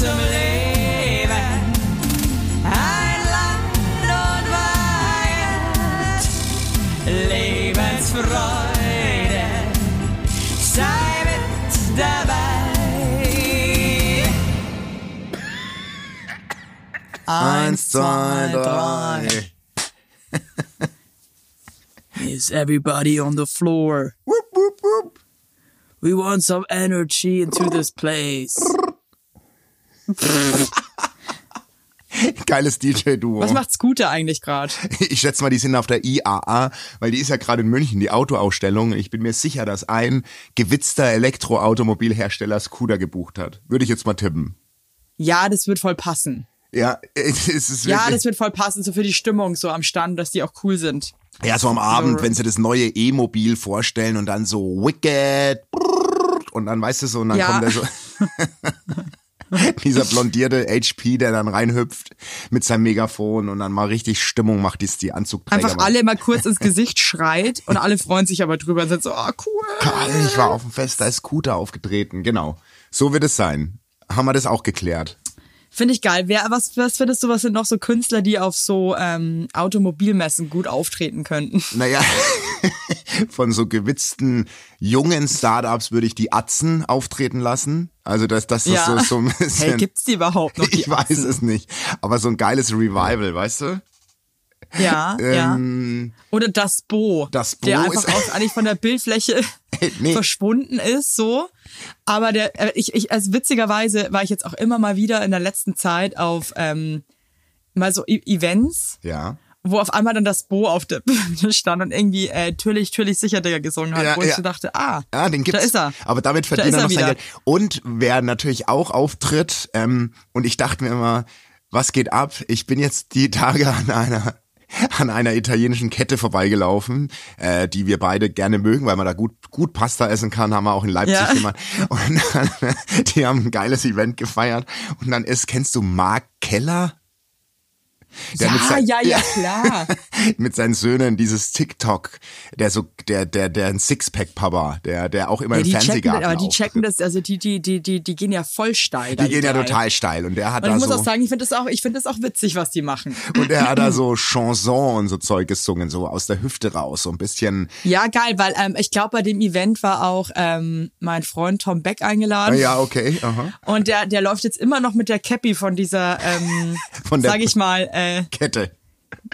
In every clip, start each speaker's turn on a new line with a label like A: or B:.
A: zum Leben. Ein Land und Weihend, Lebensfreude, sei mit dabei.
B: Eins, zwei, drei.
A: Is everybody on the floor?
B: Wupp, wupp, wupp.
A: We want some energy into this place.
B: Geiles DJ-Duo.
A: Was macht Scooter eigentlich gerade?
B: Ich schätze mal, die sind auf der IAA, weil die ist ja gerade in München, die Autoausstellung. Ich bin mir sicher, dass ein gewitzter Elektroautomobilhersteller Scooter gebucht hat. Würde ich jetzt mal tippen.
A: Ja, das wird voll passen.
B: Ja, es ist
A: Ja,
B: wirklich,
A: das wird voll passen, so für die Stimmung so am Stand, dass die auch cool sind.
B: ja, so am Abend,
A: So-
B: wenn sie das neue E-Mobil vorstellen und dann so Wicked und dann weißt du so, und dann
A: Ja.
B: kommt der so dieser blondierte HP, der dann reinhüpft mit seinem Megafon und dann mal richtig Stimmung macht, die ist die Anzugträger.
A: Einfach alle mal kurz ins Gesicht schreit und alle freuen sich aber drüber und sind so, oh cool.
B: Ich war auf dem Fest, da ist Scooter aufgetreten. Genau. So wird es sein. Haben wir das auch geklärt.
A: Finde ich geil. Wer, was, was findest du, was sind noch so Künstler, die auf so ähm, Automobilmessen gut auftreten könnten?
B: Naja, von so gewitzten jungen Startups würde ich die Atzen auftreten lassen. Also dass das ist so, so ein bisschen.
A: Hey, gibt's die überhaupt noch? Die
B: ich weiß
A: Atzen?
B: es nicht. Aber so ein geiles Revival, weißt du?
A: Ja, ja.
B: Ähm,
A: Oder das Bo.
B: Das Bo
A: Der einfach auch eigentlich von der Bildfläche
B: nee.
A: verschwunden ist, so. Aber der, äh, ich, ich, also witzigerweise war ich jetzt auch immer mal wieder in der letzten Zeit auf ähm, mal so E- Events,
B: Ja.
A: Wo auf einmal dann das Bo auf der Bühne stand und irgendwie äh, Türlich, Türlich sicher der gesungen hat,
B: Ja,
A: wo ich
B: ja.
A: so dachte, ah,
B: Ja, den gibt's.
A: da ist er.
B: Aber damit
A: Da
B: verdient er noch sein
A: wieder.
B: Geld. Und wer natürlich auch auftritt, ähm, und ich dachte mir immer, was geht ab? Ich bin jetzt die Tage an einer an einer italienischen Kette vorbeigelaufen, äh, die wir beide gerne mögen, weil man da gut gut Pasta essen kann, haben wir auch in Leipzig
A: Ja.
B: gemacht. Und dann, die haben ein geiles Event gefeiert. Und dann ist, kennst du Mark Keller?
A: Ja,
B: sein-
A: ja, ja, klar.
B: mit seinen Söhnen dieses TikTok, der so der der der ein Sixpack Papa, der der auch immer
A: Ja,
B: im
A: die checken,
B: Fernsehgarten
A: aber die checken das, also die, die, die, die, die gehen ja voll steil.
B: Die gehen ja total steil und der hat
A: Und
B: da
A: ich muss
B: so
A: auch sagen, ich finde das auch, ich finde das auch witzig, was die machen.
B: und der hat da so Chanson und so Zeug gesungen, so aus der Hüfte raus, so ein bisschen.
A: Ja, geil, weil ähm, ich glaube, bei dem Event war auch ähm, mein Freund Tom Beck eingeladen.
B: Ja, okay, aha.
A: Und der, der läuft jetzt immer noch mit der Cappy von dieser, ähm,
B: Von der-
A: sag ich mal, äh,
B: Kette.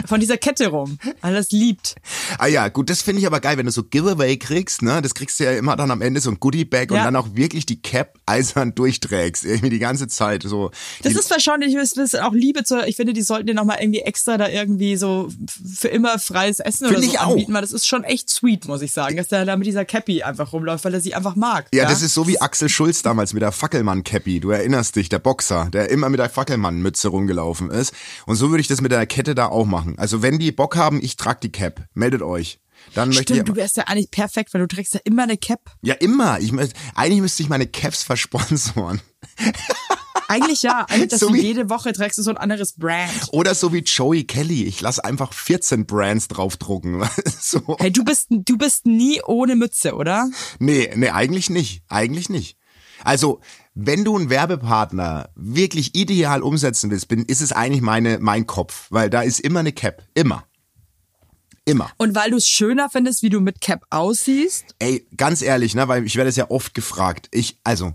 A: Von dieser Kette rum, weil er es liebt.
B: Ah ja, gut, das finde ich aber geil, wenn du so Giveaway kriegst, ne? Das kriegst du ja immer dann am Ende so ein Goodie-Bag und
A: Ja.
B: dann auch wirklich die Cap eisern durchträgst, irgendwie die ganze Zeit. So.
A: Das ist wahrscheinlich, das ist auch Liebe zu, ich finde, die sollten dir nochmal irgendwie extra da irgendwie so für immer freies Essen oder
B: Finde
A: so
B: ich auch.
A: anbieten, weil das ist schon echt sweet, muss ich sagen, dass der da mit dieser Cappy einfach rumläuft, weil er sie einfach mag.
B: ja, das ist so wie Axel Schulz damals mit der Fackelmann-Cappy. Du erinnerst dich, der Boxer, der immer mit der Fackelmann-Mütze rumgelaufen ist. Und so würde ich das mit der Kette da auch machen. Also wenn die Bock haben, ich trage die Cap. Meldet euch. Dann möchte ich
A: Stimmt, du wärst ja eigentlich perfekt, weil du trägst ja immer eine Cap.
B: Ja, immer. Ich, eigentlich müsste ich meine Caps versponsoren.
A: Eigentlich ja, eigentlich, dass
B: So
A: du jede Woche trägst du so ein anderes Brand.
B: Oder so wie Joey Kelly. Ich lasse einfach 14 Brands draufdrucken. so.
A: Hey, du bist, du bist nie ohne Mütze, oder?
B: Nee, nee, eigentlich nicht. Eigentlich nicht. Also, wenn du einen Werbepartner wirklich ideal umsetzen willst, bin, ist es eigentlich meine, mein Kopf. Weil da ist immer eine Cap. Immer. Immer.
A: Und weil du es schöner findest, wie du mit Cap aussiehst.
B: Ey, ganz ehrlich, ne, weil ich werde es ja oft gefragt. Ich, also,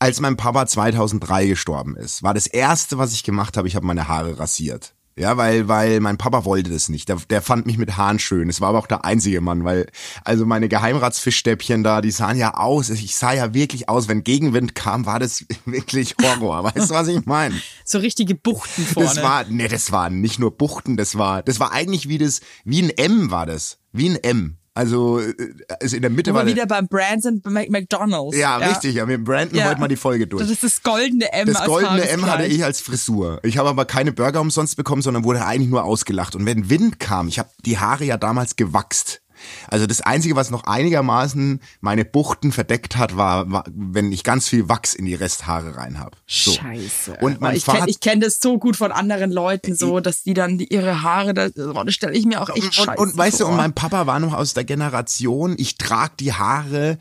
B: als mein Papa 2003 gestorben ist, war das erste, was ich gemacht habe, ich habe meine Haare rasiert. Ja, weil, weil mein Papa wollte das nicht. Der, der fand mich mit Haaren schön. Es war aber auch der einzige Mann, weil, also meine Geheimratsfischstäbchen da, die sahen ja aus. Ich sah ja wirklich aus. Wenn Gegenwind kam, war das wirklich Horror. Weißt du, was ich meine?
A: So richtige Buchten vorne.
B: Das war, nee, das war nicht nur Buchten, das war, das war eigentlich wie das, wie ein M war das. Wie ein M. Also, äh, also in der Mitte der-
A: wieder beim Brands und McDonalds.
B: ja, richtig. Ja, wir branden
A: Ja.
B: heute mal die Folge durch.
A: Das ist das goldene M.
B: Das goldene M hatte ich als Frisur. Ich habe aber keine Burger umsonst bekommen, sondern wurde eigentlich nur ausgelacht. Und wenn Wind kam, ich habe die Haare ja damals gewachst. Also das Einzige, was noch einigermaßen meine Buchten verdeckt hat, war, war wenn ich ganz viel Wachs in die Resthaare rein habe. So.
A: Scheiße.
B: Und mein
A: ich kenne kenn das so gut von anderen Leuten, so, dass die dann die, ihre Haare, da, oh, das stelle ich mir auch echt
B: und,
A: scheiße
B: und weißt du,
A: vor.
B: und mein Papa war noch aus der Generation, ich trage die Haare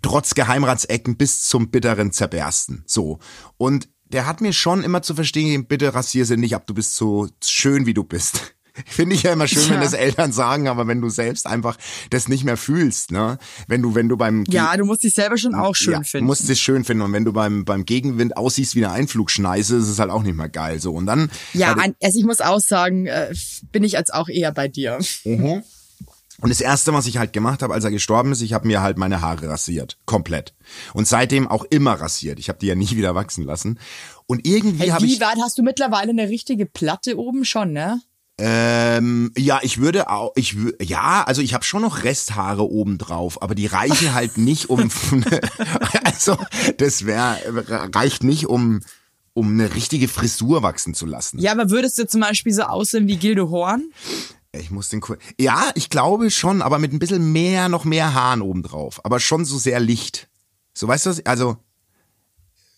B: trotz Geheimratsecken bis zum bitteren Zerbersten. So. Und der hat mir schon immer zu verstehen gegeben, bitte rasier sie nicht ab, du bist so schön, wie du bist. Finde ich ja immer schön,
A: Ja.
B: wenn das Eltern sagen, aber wenn du selbst einfach das nicht mehr fühlst, ne? Wenn du, wenn du beim
A: Ja, du musst dich selber schon auch schön
B: ja,
A: finden.
B: musst es schön finden. Und wenn du beim, beim Gegenwind aussiehst wie eine Einflugschneise, ist es halt auch nicht mehr geil. So. Und dann.
A: ja, an, also ich muss auch sagen, äh, bin ich jetzt auch eher bei dir.
B: Und das erste, was ich halt gemacht habe, als er gestorben ist, ich habe mir halt meine Haare rasiert. Komplett. Und seitdem auch immer rasiert. Ich habe die ja nie wieder wachsen lassen. Und irgendwie
A: Hey,
B: habe
A: wie
B: ich.
A: weit hast du mittlerweile eine richtige Platte oben schon, ne?
B: Ähm, ja, ich würde auch, ich ja, also ich habe schon noch Resthaare oben drauf, aber die reichen halt nicht um, also das wäre reicht nicht um um eine richtige Frisur wachsen zu lassen.
A: Ja, aber würdest du zum Beispiel so aussehen wie Gilde Horn?
B: Ich muss den Kur Ja, ich glaube schon, aber mit ein bisschen mehr, noch mehr Haaren oben drauf, aber schon so sehr licht. So weißt du was? Also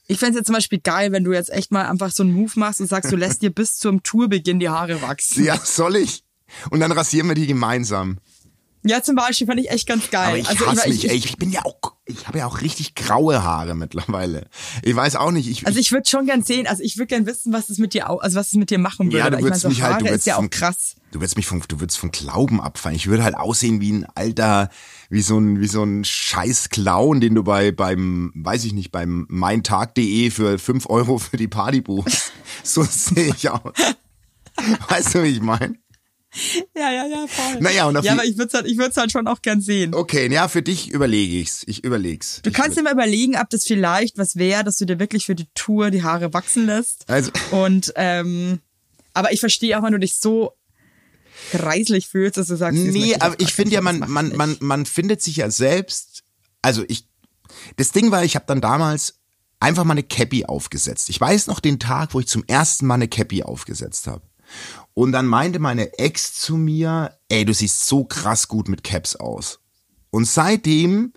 A: Ich fänd's jetzt zum Beispiel geil, wenn du jetzt echt mal einfach so einen Move machst und sagst, du lässt dir bis zum Tourbeginn die Haare wachsen.
B: ja, soll ich? Und dann rasieren wir die gemeinsam.
A: Ja, zum Beispiel fand ich echt ganz geil.
B: Aber ich
A: also,
B: hasse
A: ich,
B: mich, ey. Ich bin ja auch, ich habe ja auch richtig graue Haare mittlerweile. Ich weiß auch nicht, ich,
A: Also ich würde schon gern sehen, also ich würde gern wissen, was es mit dir, also was es mit dir machen würde.
B: Ja, du
A: Weil ich
B: würdest
A: so
B: mich
A: Haare
B: halt, du
A: ist
B: würdest
A: ja auch
B: vom,
A: krass.
B: Du würdest mich vom, du würdest vom Glauben abfallen. Ich würde halt aussehen wie ein alter, wie so ein, wie so ein scheiß Clown, den du bei, beim, weiß ich nicht, beim meintag.de für fünf Euro für die Party buchst. So sehe ich aus. Weißt du, wie ich meine?
A: Ja, ja, ja, voll.
B: Naja, und auf
A: ja, aber ich würde es halt, ich halt schon auch gern sehen.
B: Okay, ja, für dich überlege ich's. Ich überleg's.
A: Du
B: ich
A: kannst dir mal überlegen, ob das vielleicht was wäre, dass du dir wirklich für die Tour die Haare wachsen lässt.
B: Also-
A: Und ähm, aber ich verstehe auch, wenn du dich so kreislich fühlst, dass du sagst,
B: Nee, aber ich finde ja, man, man, man, man findet sich ja selbst, also ich, das Ding war, ich habe dann damals einfach mal eine Cappy aufgesetzt. Ich weiß noch den Tag, wo ich zum ersten Mal eine Cappy aufgesetzt habe. Und dann meinte meine Ex zu mir, ey, du siehst so krass gut mit Caps aus. Und seitdem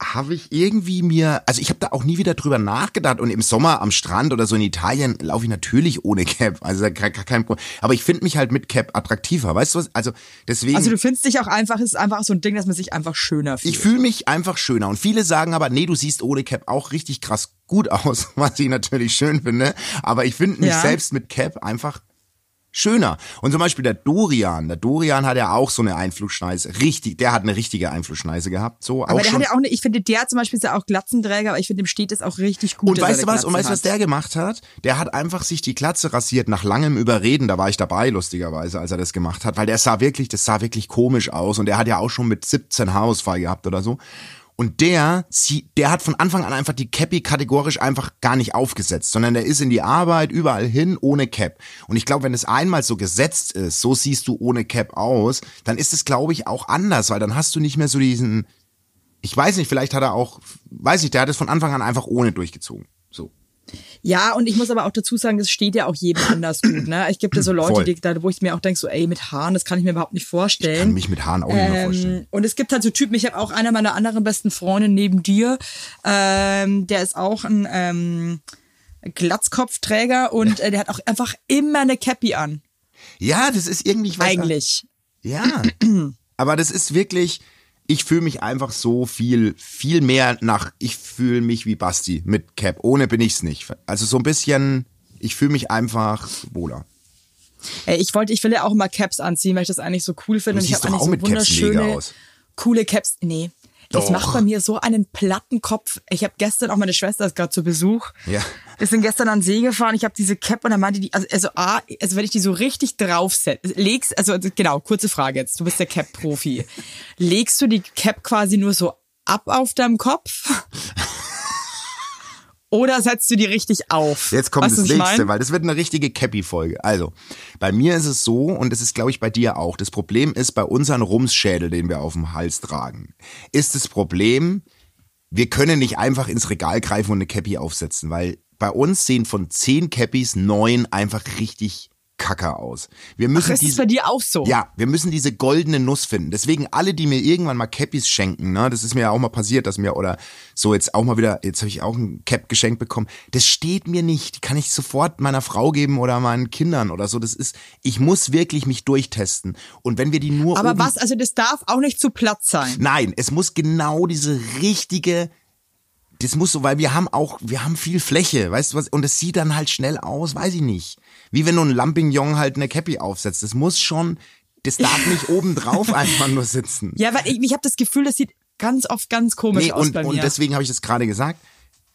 B: habe ich irgendwie mir, also ich habe da auch nie wieder drüber nachgedacht und im Sommer am Strand oder so in Italien laufe ich natürlich ohne Cap, also kein, kein Problem. Aber ich finde mich halt mit Cap attraktiver, weißt du was? Also deswegen.
A: Also du findest dich auch einfach, es ist einfach so ein Ding, dass man sich einfach schöner fühlt.
B: Ich fühle mich einfach schöner. Und viele sagen aber, nee, du siehst ohne Cap auch richtig krass gut aus, was ich natürlich schön finde. Aber ich finde mich
A: Ja.
B: selbst mit Cap einfach schöner. Und zum Beispiel der Dorian. Der Dorian hat ja auch so eine Einflugschneise. Richtig, der hat eine richtige Einflugschneise gehabt. So
A: aber
B: auch
A: der
B: schon.
A: hat ja auch eine, ich finde, der zum Beispiel ist ja auch Glatzenträger, aber ich finde, dem steht es auch richtig gut.
B: und weißt du was? Und weißt du, was der gemacht hat? Der hat einfach sich die Glatze rasiert nach langem Überreden. Da war ich dabei, lustigerweise, als er das gemacht hat. Weil der sah wirklich, das sah wirklich komisch aus. Und der hat ja auch schon mit 17 Haarausfall gehabt oder so. Und der, sie, der hat von Anfang an einfach die Cappy kategorisch einfach gar nicht aufgesetzt, sondern der ist in die Arbeit überall hin ohne Cap. Und ich glaube, wenn es einmal so gesetzt ist, so siehst du ohne Cap aus, dann ist es, glaube ich, auch anders, weil dann hast du nicht mehr so diesen, ich weiß nicht, vielleicht hat er auch, weiß ich, der hat es von Anfang an einfach ohne durchgezogen.
A: Ja, und ich muss aber auch dazu sagen, das steht ja auch jedem anders gut. Ne? Ich gibt ja so Leute, die, da, wo ich mir auch denke, so, ey, mit Haaren, das kann ich mir überhaupt nicht
B: Ich
A: vorstellen.
B: kann mich mit Haaren auch nicht mehr vorstellen.
A: Ähm, und es gibt halt so Typen, ich habe auch einer meiner anderen besten Freunde neben dir, ähm, der ist auch ein ähm, Glatzkopfträger und äh, der hat auch einfach immer eine Cappy an.
B: Ja, das ist irgendwie, ich weiß,
A: Eigentlich.
B: Ja. Aber das ist wirklich, ich fühle mich einfach so viel, viel mehr nach, ich fühle mich wie Basti mit Cap. Ohne bin ich's nicht. Also so ein bisschen, ich fühle mich einfach wohler.
A: Ey, ich wollte, ich will ja auch immer Caps anziehen, weil ich das eigentlich so cool finde.
B: Du
A: und ich
B: siehst
A: habe eigentlich
B: auch
A: so
B: mit Caps mega
A: wunderschöne,
B: aus.
A: coole Caps. Nee. Das
B: Doch.
A: macht bei mir so einen platten Kopf. Ich habe gestern auch meine Schwester ist gerade zu Besuch.
B: Ja.
A: Wir sind gestern an den See gefahren. Ich habe diese Cap und dann meinte die, also, also A, also wenn ich die so richtig draufsetze, legst, also genau, kurze Frage jetzt. Du bist der Cap-Profi. Legst du die Cap quasi nur so ab auf deinem Kopf? Oder setzt du die richtig auf?
B: Jetzt kommt
A: Weißt
B: das nächste,
A: mein?
B: weil das wird eine richtige Cappy-Folge. Also, bei mir ist es so, und das ist, glaube ich, bei dir auch. Das Problem ist bei unseren Rumsschädel, den wir auf dem Hals tragen, ist das Problem, wir können nicht einfach ins Regal greifen und eine Cappy aufsetzen, weil bei uns sehen von zehn Cappies neun einfach richtig kacke aus. Wir müssen
A: Ach, ist
B: diese,
A: bei dir auch so?
B: Ja, wir müssen diese goldene Nuss finden. Deswegen alle, die mir irgendwann mal Cappies schenken, ne, das ist mir ja auch mal passiert, dass mir oder so jetzt auch mal wieder, jetzt habe ich auch ein Cap geschenkt bekommen. Das steht mir nicht. Die kann ich sofort meiner Frau geben oder meinen Kindern oder so. Das ist, ich muss wirklich mich durchtesten. Und wenn wir die nur
A: Aber was, also das darf auch nicht zu platt sein.
B: Nein, es muss genau diese richtige das muss so, weil wir haben auch, wir haben viel Fläche, weißt du was, und es sieht dann halt schnell aus, weiß ich nicht. Wie wenn du ein Lampignon halt eine Cappy aufsetzt. Das muss schon, das darf nicht oben drauf einfach nur sitzen.
A: Ja, weil ich, ich habe das Gefühl, das sieht ganz oft ganz komisch
B: Nee,
A: aus
B: und,
A: bei mir.
B: und deswegen habe ich das gerade gesagt.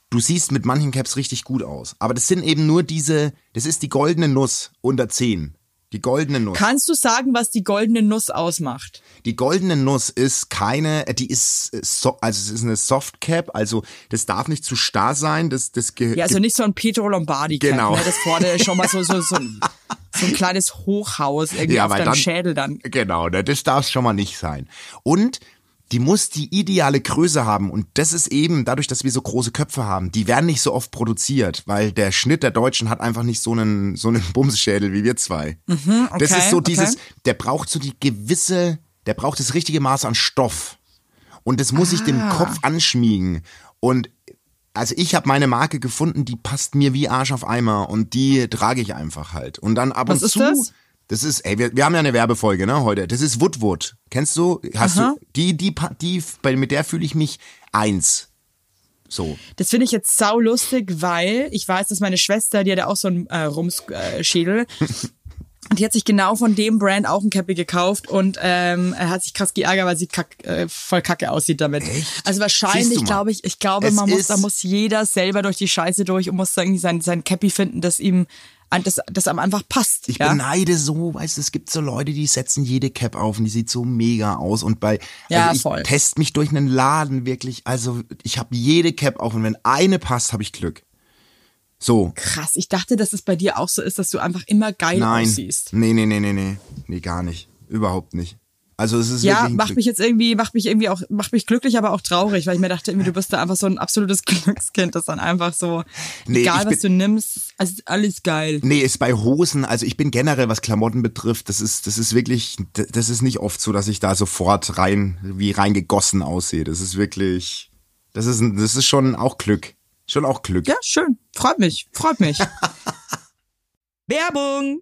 B: Du siehst mit manchen Caps richtig gut aus. Aber das sind eben nur diese, das ist die goldene Nuss unter 10. Die goldene Nuss.
A: Kannst du sagen, was die goldene Nuss ausmacht?
B: Die goldene Nuss ist keine, äh, die ist äh, so, also es ist eine Soft Cap, also das darf nicht zu starr sein, das das
A: Ja, also nicht so ein Pietro Lombardi Cap,
B: Genau.
A: ne? Das vorne schon mal so so so ein, so ein kleines Hochhaus irgendwie
B: Ja,
A: auf deinem
B: dann-
A: Schädel dann.
B: Genau, ne, das darf schon mal nicht sein. Und die muss die ideale Größe haben und das ist eben dadurch, dass wir so große Köpfe haben, die werden nicht so oft produziert, weil der Schnitt der Deutschen hat einfach nicht so einen so einen Bumsschädel wie wir zwei. das
A: Mhm, okay,
B: ist so dieses,
A: okay.
B: der braucht so die gewisse, der braucht das richtige Maß an Stoff und das muss sich dem
A: Ah.
B: Kopf anschmiegen und also ich habe meine Marke gefunden, die passt mir wie Arsch auf Eimer und die trage ich einfach halt. Und dann ab
A: Was
B: und
A: ist
B: zu.
A: das?
B: Das ist, ey, wir, wir haben ja eine Werbefolge, ne, heute. Das ist Woodwood. Kennst du? Hast
A: Aha.
B: du, die, die, die, bei, mit der fühle ich mich eins. So.
A: Das finde ich jetzt sau lustig, weil ich weiß, dass meine Schwester, die hat ja auch so einen äh, Rumsschädel. Und die hat sich genau von dem Brand auch ein Cappy gekauft und ähm, er hat sich krass geärgert, weil sie kack, äh, voll kacke aussieht damit.
B: Echt?
A: Also wahrscheinlich glaube ich, ich glaube,
B: Es
A: man muss, da muss jeder selber durch die Scheiße durch und muss irgendwie sein, sein Cappy finden, das ihm, das, das einem einfach passt.
B: Ich
A: ja?
B: beneide so, weißt du, es gibt so Leute, die setzen jede Cap auf und die sieht so mega aus. Und bei,
A: Ja,
B: also ich
A: voll.
B: test mich durch einen Laden wirklich. Also ich habe jede Cap auf und wenn eine passt, habe ich Glück. So.
A: Krass, ich dachte, dass es bei dir auch so ist, dass du einfach immer geil
B: Nein.
A: aussiehst.
B: Nee, nee, nee, nee, nee. Nee, gar nicht. Überhaupt nicht. Also es ist
A: Ja, macht mich jetzt irgendwie, macht mich irgendwie auch, macht mich glücklich, aber auch traurig, weil ich mir dachte, irgendwie, du bist da einfach so ein absolutes Glückskind, das dann einfach so,
B: Nee,
A: egal was du nimmst, also alles geil.
B: Nee, ist bei Hosen, also ich bin generell, was Klamotten betrifft, das ist, das ist wirklich, das ist nicht oft so, dass ich da sofort rein, wie reingegossen aussehe. Das ist wirklich, das ist, das ist schon auch Glück. Schon auch Glück.
A: Ja, schön. Freut mich. Freut mich. Werbung!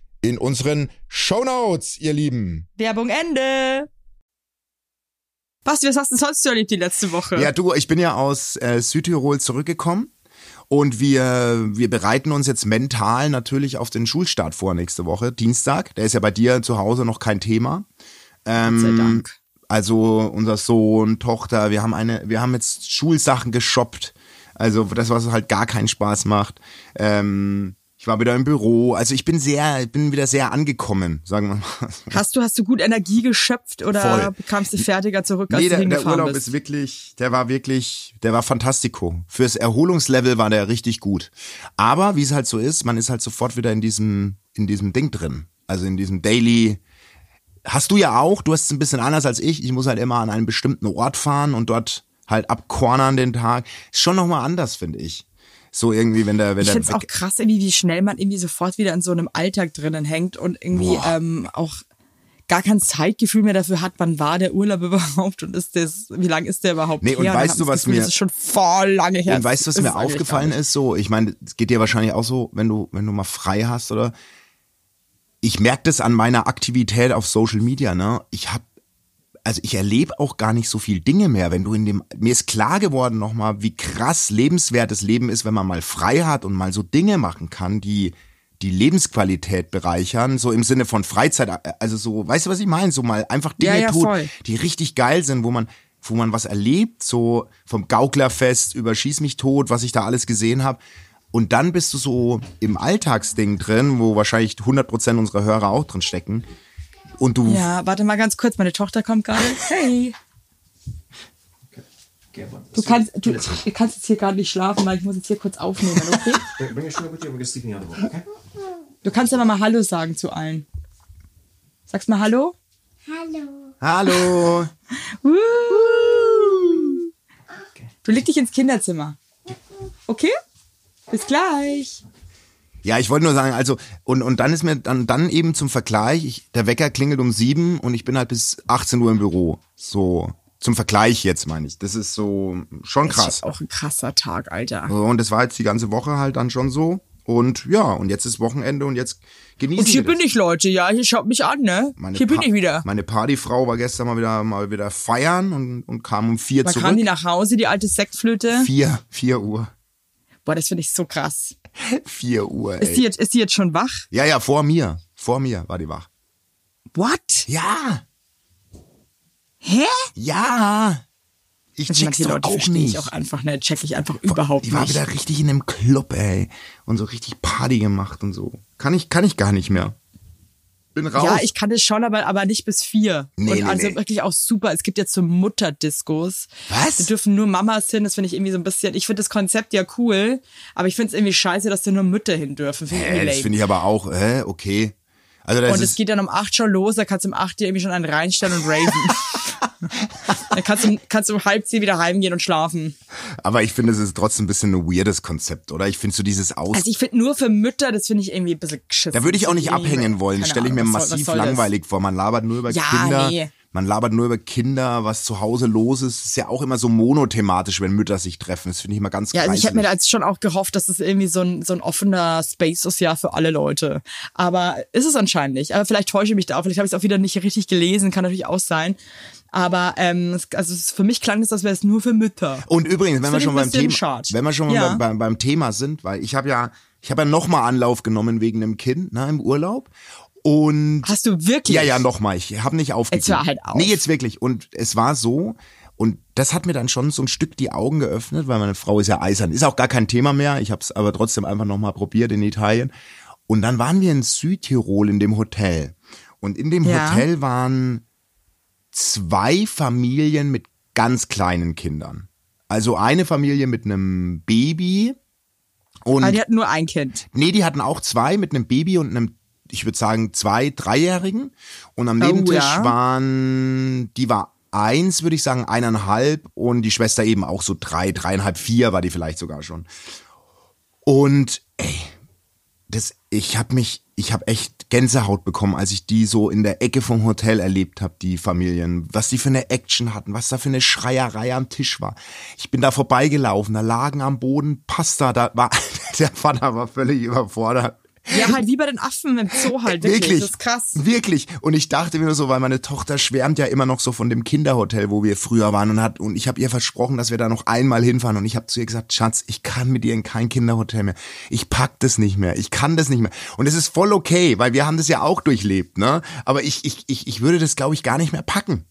C: in unseren Shownotes, ihr Lieben.
A: Werbung Ende. Basti, was hast du denn sonst so erlebt die letzte Woche?
B: Ja, du, ich bin ja aus äh, Südtirol zurückgekommen und wir, wir bereiten uns jetzt mental natürlich auf den Schulstart vor nächste Woche, Dienstag. Der ist ja bei dir zu Hause noch kein Thema. Ähm,
A: Gott sei Dank.
B: Also unser Sohn, Tochter, wir haben eine, wir haben jetzt Schulsachen geshoppt. Also das, was halt gar keinen Spaß macht. Ähm, ich war wieder im Büro. Also ich bin sehr, bin wieder sehr angekommen, sagen wir mal.
A: Hast du, hast du gut Energie geschöpft oder
B: Voll.
A: kamst du fertiger zurück, als
B: Nee,
A: du
B: der, der Urlaub
A: bist?
B: ist wirklich, der war wirklich, der war fantastico. Fürs Erholungslevel war der richtig gut. Aber wie es halt so ist, man ist halt sofort wieder in diesem, in diesem Ding drin. Also in diesem Daily. Hast du ja auch, du hast es ein bisschen anders als ich. Ich muss halt immer an einen bestimmten Ort fahren und dort halt abcornern den Tag. Ist schon nochmal anders, finde ich. So irgendwie, wenn der, wenn
A: Ich
B: der
A: finde es auch krass, irgendwie, wie schnell man irgendwie sofort wieder in so einem Alltag drinnen hängt und irgendwie
B: Boah.
A: ähm, auch gar kein Zeitgefühl mehr dafür hat, wann war der Urlaub überhaupt und ist das, wie lang ist der überhaupt
B: Nee, und
A: her?
B: weißt du,
A: ich
B: was
A: Gefühl,
B: mir-
A: Das ist schon voll lange her.
B: Und weißt du, was mir aufgefallen ist? So, ich meine, es geht dir wahrscheinlich auch so, wenn du, wenn du mal frei hast oder. Ich merke das an meiner Aktivität auf Social Media, ne? Ich hab, also ich erlebe auch gar nicht so viel Dinge mehr, wenn du in dem, mir ist klar geworden nochmal, wie krass lebenswert das Leben ist, wenn man mal frei hat und mal so Dinge machen kann, die, die Lebensqualität bereichern, so im Sinne von Freizeit, also so, weißt du, was ich meine? So mal einfach Dinge
A: Ja, ja,
B: tut,
A: voll.
B: die richtig geil sind, wo man, wo man was erlebt, so vom Gauklerfest über Schieß mich tot, was ich da alles gesehen habe. Und dann bist du so im Alltagsding drin, wo wahrscheinlich 100% unserer Hörer auch drin stecken. Und du,
A: Ja, warte mal ganz kurz, meine Tochter kommt gerade. Hey. Du kannst, du, du kannst jetzt hier gerade nicht schlafen, weil ich muss jetzt hier kurz aufnehmen, okay?
D: Bring, with you. We're just sleeping out of the okay?
A: Du kannst aber mal Hallo sagen zu allen. Sagst mal Hallo?
B: hallo,
A: Woo. Du leg dich ins Kinderzimmer. Okay? Bis gleich.
B: Ja, ich wollte nur sagen, also, und, und dann ist mir dann, dann eben zum Vergleich, ich, der Wecker klingelt um sieben und ich bin halt bis 18 Uhr im Büro. So, zum Vergleich jetzt meine ich. Das ist so schon
A: Das
B: krass.
A: ist auch ein krasser Tag, Alter.
B: So, Und das war jetzt die ganze Woche halt dann schon so. Und ja, und jetzt ist Wochenende und jetzt genießen
A: Und hier
B: das.
A: bin ich, Leute, ja, hier schaut mich an, ne?
B: Meine
A: hier bin
B: Pa-
A: ich wieder.
B: Meine Partyfrau war gestern mal wieder mal wieder feiern und, und kam um vier
A: Wann
B: zurück.
A: kam die nach Hause, die alte Sektflöte?
B: vier, vier Uhr.
A: Boah, das finde ich so krass.
B: Vier Uhr,
A: Ist
B: ey.
A: die, jetzt, ist die jetzt schon wach?
B: Ja, ja, vor mir. Vor mir war die wach.
A: What?
B: Ja,
A: Hä?
B: ja. Ich
A: Also
B: check's
A: manche
B: doch
A: Leute
B: auch nicht.
A: ich auch einfach, ne? Check ich einfach überhaupt
B: die war
A: nicht.
B: wieder richtig in einem Club, ey. Und so richtig Party gemacht und so. Kann ich, kann ich gar nicht mehr. Bin raus.
A: Ja, ich kann es schon, aber, aber nicht bis vier.
B: Nee,
A: und
B: nee,
A: also
B: nee.
A: wirklich auch super. Es gibt jetzt so Mutterdiscos.
B: Was?
A: Da dürfen nur Mamas hin. Das finde ich irgendwie so ein bisschen. Ich finde das Konzept ja cool, aber ich finde es irgendwie scheiße, dass da nur Mütter hin dürfen. Finde ich
B: Hä, das finde ich aber auch, hä, okay. Also das
A: Und es geht dann um acht schon los, da kannst du um acht dir irgendwie schon einen reinstellen und raven. dann kannst du, kannst du um halb zehn wieder heimgehen und schlafen.
B: aber ich finde, es ist trotzdem ein bisschen ein weirdes Konzept, oder? Ich finde so dieses Aus...
A: Also ich finde nur für Mütter, das finde ich irgendwie ein bisschen geschissen.
B: da würde ich auch nicht abhängen wollen. Stelle ich mir
A: was
B: massiv
A: soll das?
B: langweilig vor. Man labert nur über
A: Ja,
B: Kinder.
A: nee.
B: Man labert nur über Kinder, was zu Hause los ist. Ist ja auch immer so monothematisch, wenn Mütter sich treffen. Das finde ich immer ganz
A: Ja, also ich hätte mir da jetzt schon auch gehofft, dass es irgendwie so ein, so ein offener Space ist ja für alle Leute. Aber ist es anscheinend nicht. Aber vielleicht täusche ich mich da auch. Vielleicht habe ich es auch wieder nicht richtig gelesen. Kann natürlich auch sein. Aber ähm, es- also es- für mich klang es, als wäre es nur für Mütter.
B: Und übrigens, wenn wir schon beim Thema, wenn wir schon mal
A: Ja.
B: beim, beim, beim Thema sind, weil ich habe ja, ich habe ja nochmal Anlauf genommen wegen einem Kind, ne, im Urlaub. Und
A: Hast du wirklich?
B: Ja, ja, nochmal. Ich habe nicht aufgegeben.
A: Jetzt hör halt auf.
B: Nee, jetzt wirklich. Und es war so, und das hat mir dann schon so ein Stück die Augen geöffnet, weil meine Frau ist ja eisern. Ist auch gar kein Thema mehr. Ich habe es aber trotzdem einfach nochmal probiert in Italien. Und dann waren wir in Südtirol in dem Hotel. Und in dem
A: Ja.
B: Hotel waren zwei Familien mit ganz kleinen Kindern. Also eine Familie mit einem Baby und
A: Aber die hatten nur ein Kind.
B: Nee, die hatten auch zwei mit einem Baby und einem, ich würde sagen, zwei, dreijährigen. Und am
A: Oh,
B: Nebentisch
A: ja.
B: waren, die war eins, würde ich sagen, eineinhalb und die Schwester eben auch so drei, dreieinhalb, vier war die vielleicht sogar schon. Und ey, das, ich habe mich, ich habe echt Gänsehaut bekommen, als ich die so in der Ecke vom Hotel erlebt habe, die Familien, was die für eine Action hatten, was da für eine Schreierei am Tisch war. Ich bin da vorbeigelaufen, da lagen am Boden Pasta, da war der Vater war völlig überfordert.
A: Ja, halt wie bei den Affen im Zoo halt. Wirklich.
B: Wirklich,
A: Das ist krass.
B: wirklich. Und ich dachte mir nur so, weil meine Tochter schwärmt ja immer noch so von dem Kinderhotel, wo wir früher waren und hat und ich habe ihr versprochen, dass wir da noch einmal hinfahren und ich habe zu ihr gesagt, Schatz, ich kann mit dir in kein Kinderhotel mehr. Ich pack das nicht mehr. Ich kann das nicht mehr. Und es ist voll okay, weil wir haben das ja auch durchlebt, ne? Aber ich ich ich, ich würde das glaube ich gar nicht mehr packen.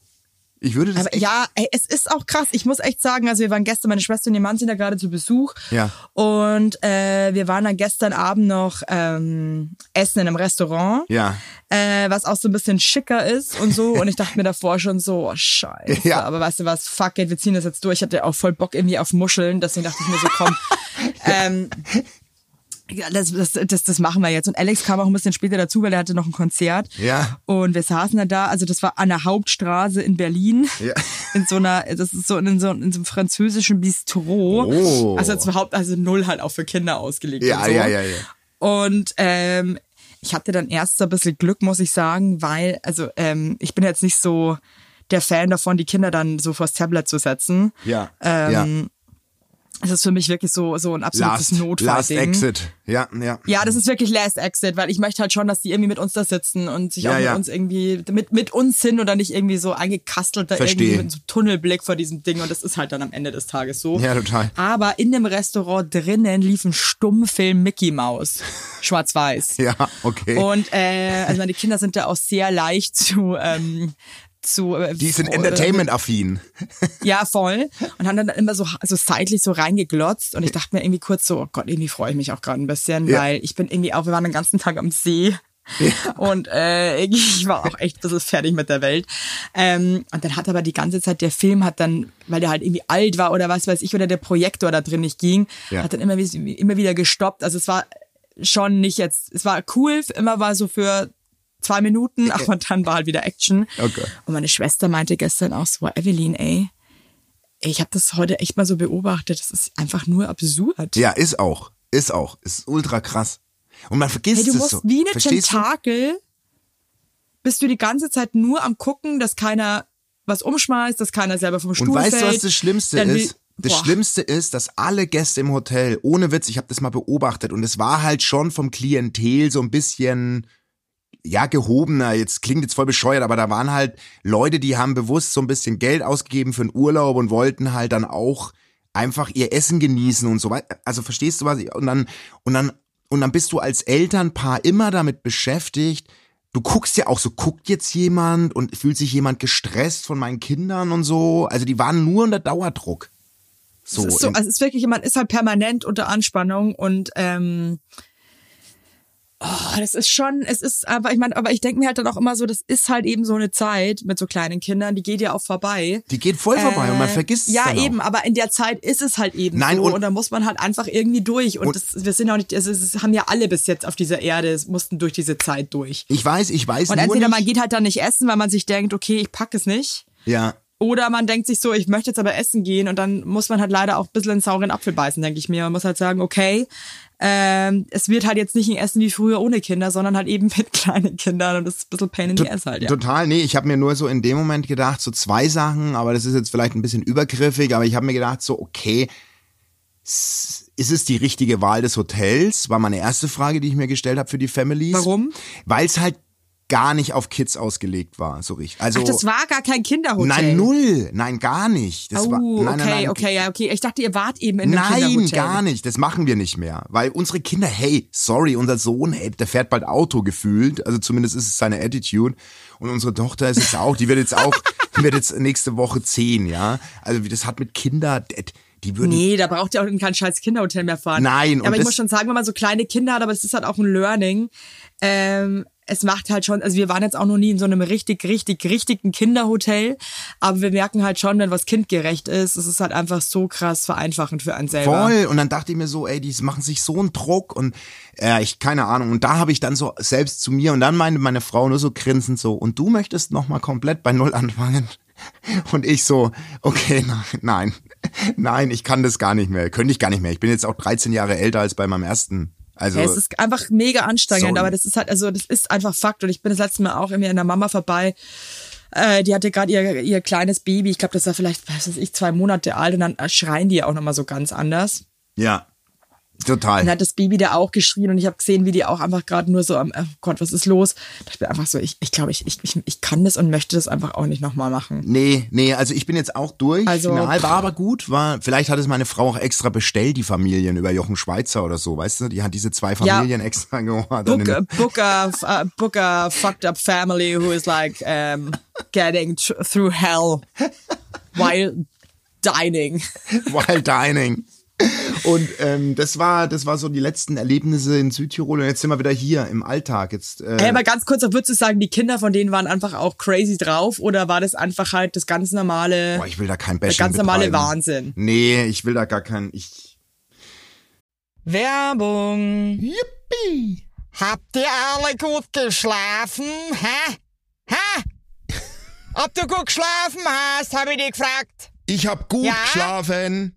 B: Ich würde das
A: Aber ja, ey, es ist auch krass. Ich muss echt sagen, also wir waren gestern, meine Schwester und ihr Mann sind da gerade zu Besuch.
B: Ja.
A: Und äh, wir waren dann gestern Abend noch ähm, essen in einem Restaurant.
B: Ja.
A: Äh, was auch so ein bisschen schicker ist und so. Und ich dachte mir davor schon so, oh, scheiße.
B: Ja.
A: Aber weißt du was, fuck it, wir ziehen das jetzt durch. Ich hatte auch voll Bock irgendwie auf Muscheln. Deswegen dachte ich mir so, komm. ähm, Ja, das, das, das, das machen wir jetzt. Und Alex kam auch ein bisschen später dazu, weil er hatte noch ein Konzert.
B: Ja.
A: Und wir saßen dann da, also das war an der Hauptstraße in Berlin.
B: Ja.
A: In so einer, das ist so in so, in so einem französischen Bistro.
B: Oh.
A: Also überhaupt, also null halt auch für Kinder ausgelegt.
B: Ja,
A: und so.
B: ja, ja, ja.
A: Und ähm, ich hatte dann erst so ein bisschen Glück, muss ich sagen, weil, also ähm, ich bin jetzt nicht so der Fan davon, die Kinder dann so vors Tablet zu setzen.
B: Ja.
A: Ähm,
B: ja.
A: Es ist für mich wirklich so, so ein absolutes
B: Last, last
A: Notfallding.
B: Exit. Ja, ja.
A: Ja, das ist wirklich Last Exit, weil ich möchte halt schon, dass die irgendwie mit uns da sitzen und sich
B: Ja,
A: auch mit
B: ja.
A: uns irgendwie, mit, mit uns sind oder nicht irgendwie so eingekastelt da
B: Versteh.
A: irgendwie mit so Tunnelblick vor diesem Ding und das ist halt dann am Ende des Tages so.
B: Ja, total.
A: Aber in dem Restaurant drinnen lief ein Stummfilm Mickey Mouse. Schwarz-Weiß.
B: Ja, okay.
A: Und äh, also meine Kinder sind da auch sehr leicht zu ähm, zu äh,
B: die sind
A: äh,
B: entertainment-affin.
A: ja, voll. Und haben dann immer so, so seitlich so reingeglotzt. Und ich dachte mir irgendwie kurz so, oh Gott, irgendwie freue ich mich auch gerade ein bisschen,
B: Ja.
A: weil ich bin irgendwie auch, wir waren den ganzen Tag am See. Und äh, ich war auch echt ein bisschen fertig mit der Welt. Ähm, und dann hat aber die ganze Zeit, der Film hat dann, weil der halt irgendwie alt war oder was weiß ich, oder der Projektor da drin nicht ging,
B: Ja.
A: hat dann immer, immer wieder gestoppt. Also es war schon nicht jetzt, es war cool, immer war so für zwei Minuten, aber dann war halt wieder Action.
B: Okay.
A: Und meine Schwester meinte gestern auch so, Evelyn, ey, ich habe das heute echt mal so beobachtet, das ist einfach nur absurd.
B: Ja, ist auch. Ist auch. Ist ultra krass. Und man vergisst
A: Hey, du musst
B: so.
A: wie eine
B: Verstehst du?
A: Tentakel, bist du die ganze Zeit nur am gucken, dass keiner was umschmeißt, dass keiner selber vom Stuhl
B: Und weißt
A: fällt.
B: du, was das Schlimmste
A: Dann
B: ist? Das
A: Boah.
B: Schlimmste ist, dass alle Gäste im Hotel, ohne Witz, ich habe das mal beobachtet und es war halt schon vom Klientel so ein bisschen ja gehobener. Jetzt klingt jetzt voll bescheuert, aber da waren halt Leute, die haben bewusst so ein bisschen Geld ausgegeben für einen Urlaub und wollten halt dann auch einfach ihr Essen genießen und so weiter. Also verstehst du was? Und dann und dann und dann bist du als Elternpaar immer damit beschäftigt. Du guckst ja auch so, guckt jetzt jemand und fühlt sich jemand gestresst von meinen Kindern und so. Also die waren nur unter Dauerdruck. So,
A: es ist so, also es ist wirklich, man ist halt permanent unter Anspannung und ähm, oh, das ist schon, es ist, aber ich meine, aber ich denke mir halt dann auch immer so, das ist halt eben so eine Zeit mit so kleinen Kindern, die geht ja auch vorbei.
B: die geht voll vorbei und man
A: Äh,
B: vergisst es
A: Ja,
B: dann auch.
A: eben, aber in der Zeit ist es halt eben
B: Nein,
A: so
B: und-
A: und, da muss man halt einfach irgendwie durch und,
B: Und-
A: das, wir sind auch nicht, also es haben ja alle bis jetzt auf dieser Erde, mussten durch diese Zeit durch.
B: Ich weiß, ich weiß
A: Und entweder man geht halt dann nicht essen, weil man sich denkt, okay, ich pack es nicht.
B: ja,
A: Oder man denkt sich so, ich möchte jetzt aber essen gehen und dann muss man halt leider auch ein bisschen einen sauren Apfel beißen, denke ich mir. Man muss halt sagen, okay, ähm, es wird halt jetzt nicht ein Essen wie früher ohne Kinder, sondern halt eben mit kleinen Kindern und das ist ein bisschen Pain in the ass halt, ja.
B: Total, nee, ich habe mir nur so in dem Moment gedacht, so zwei Sachen, aber das ist jetzt vielleicht ein bisschen übergriffig, aber ich habe mir gedacht, so, okay, ist es die richtige Wahl des Hotels? War meine erste Frage, die ich mir gestellt habe für die Families.
A: Warum?
B: Weil es halt gar nicht auf Kids ausgelegt war, so richtig. Also
A: Ach, das war gar kein Kinderhotel.
B: Nein, null. Nein, gar nicht. Das
A: Oh,
B: war, nein,
A: okay,
B: nein, nein,
A: okay, ja, okay. Ich dachte, ihr wart eben in einem
B: Nein,
A: Kinderhotel.
B: gar nicht. Das machen wir nicht mehr. Weil unsere Kinder, hey, sorry, unser Sohn, hey, der fährt bald Auto gefühlt. Also zumindest ist es seine Attitude. Und unsere Tochter ist jetzt auch, die wird jetzt auch, die wird jetzt nächste Woche zehn, ja. Also das hat mit Kinder, die würden.
A: Nee, da braucht ihr auch in kein scheiß Kinderhotel mehr fahren.
B: Nein, und
A: aber ich muss schon sagen, wenn man so kleine Kinder hat, aber es ist halt auch ein Learning. Ähm, es macht halt schon, also wir waren jetzt auch noch nie in so einem richtig, richtig, richtigen Kinderhotel, aber wir merken halt schon, wenn was kindgerecht ist, es ist halt einfach so krass vereinfachend für einen selber.
B: Voll. Und dann dachte ich mir so, ey, die machen sich so einen Druck und äh, ich, keine Ahnung. Und da habe ich dann so selbst zu mir und dann meinte meine Frau nur so grinsend so, und du möchtest nochmal komplett bei Null anfangen? Und ich so, okay, nein, nein, nein, ich kann das gar nicht mehr, könnte ich gar nicht mehr. Ich bin jetzt auch 13 Jahre älter als bei meinem ersten. Also,
A: Ja, es ist einfach mega anstrengend,
B: Sorry.
A: aber das ist halt, also das ist einfach Fakt. Und ich bin das letzte Mal auch irgendwie an der Mama vorbei. Äh, die hatte gerade ihr, ihr kleines Baby, ich glaube, das war vielleicht, was weiß ich, zwei Monate alt und dann schreien die ja auch nochmal so ganz anders.
B: ja, total.
A: Und dann hat das Baby da auch geschrien und ich habe gesehen, wie die auch einfach gerade nur so am, oh Gott, was ist los? Da ich bin einfach so, ich, ich glaube, ich, ich, ich, kann das und möchte das einfach auch nicht nochmal machen.
B: Nee, nee, also ich bin jetzt auch durch.
A: Also-
B: Final war aber gut, war, vielleicht hat es meine Frau auch extra bestellt, die Familien über Jochen Schweizer oder so, weißt du? Die hat diese zwei
A: Ja.
B: Familien extra geholt.
A: Book, a- book, a, uh, book a fucked up family who is like um, getting through hell while dining.
B: Wild Dining. Und ähm, das war das war so die letzten Erlebnisse in Südtirol und jetzt sind wir wieder hier im Alltag. Jetzt äh,
A: Hey, aber ganz kurz, würdest du sagen, die Kinder von denen waren einfach auch crazy drauf oder war das einfach halt das ganz normale,
B: boah, ich will da kein
A: der
B: Bashing
A: ganz normale
B: betreiben.
A: Wahnsinn?
B: Nee, ich will da gar kein ich
A: Werbung.
C: Yippie!
A: Habt ihr alle gut geschlafen? Hä? Hä? Ob du gut geschlafen hast, habe ich dich gefragt.
C: Ich hab gut
A: Ja?
C: geschlafen.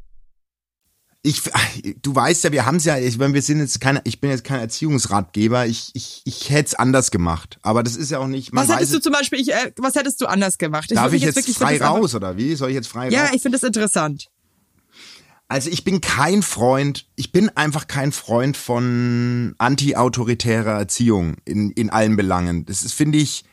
B: Ich, du weißt ja, wir haben es ja, ich meine, wir sind jetzt keine, ich bin jetzt kein Erziehungsratgeber, ich, ich, ich hätte es anders gemacht. Aber das ist ja auch nicht,
A: Was hättest du zum Beispiel, ich, äh, was hättest du anders gemacht?
B: darf
A: würd
B: ich jetzt,
A: wirklich-
B: frei raus oder wie? Soll ich jetzt frei
A: Ja,
B: raus?
A: ich finde das interessant.
B: Also ich bin kein Freund, ich bin einfach kein Freund von anti-autoritärer Erziehung in, in allen Belangen. Das ist, finde ich,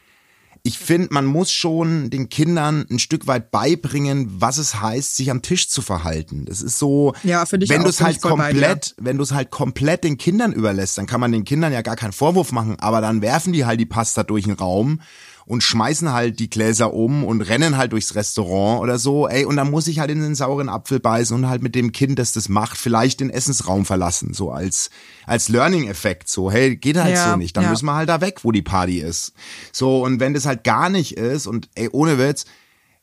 B: ich finde, man muss schon den Kindern ein Stück weit beibringen, was es heißt, sich am Tisch zu verhalten. Das ist so,
A: Ja,
B: wenn du es halt
A: voll bei
B: komplett, wenn du es halt komplett den Kindern überlässt, dann kann man den Kindern ja gar keinen Vorwurf machen, aber dann werfen die halt die Pasta durch den Raum und schmeißen halt die Gläser um und rennen halt durchs Restaurant oder so, ey, und dann muss ich halt in den sauren Apfel beißen und halt mit dem Kind, das das macht, vielleicht den Essensraum verlassen, so als, als Learning-Effekt, so, hey, geht halt
A: Ja,
B: so nicht, dann
A: ja.
B: müssen wir halt da weg, wo die Party ist. So, und wenn das halt gar nicht ist und, ey, ohne Witz,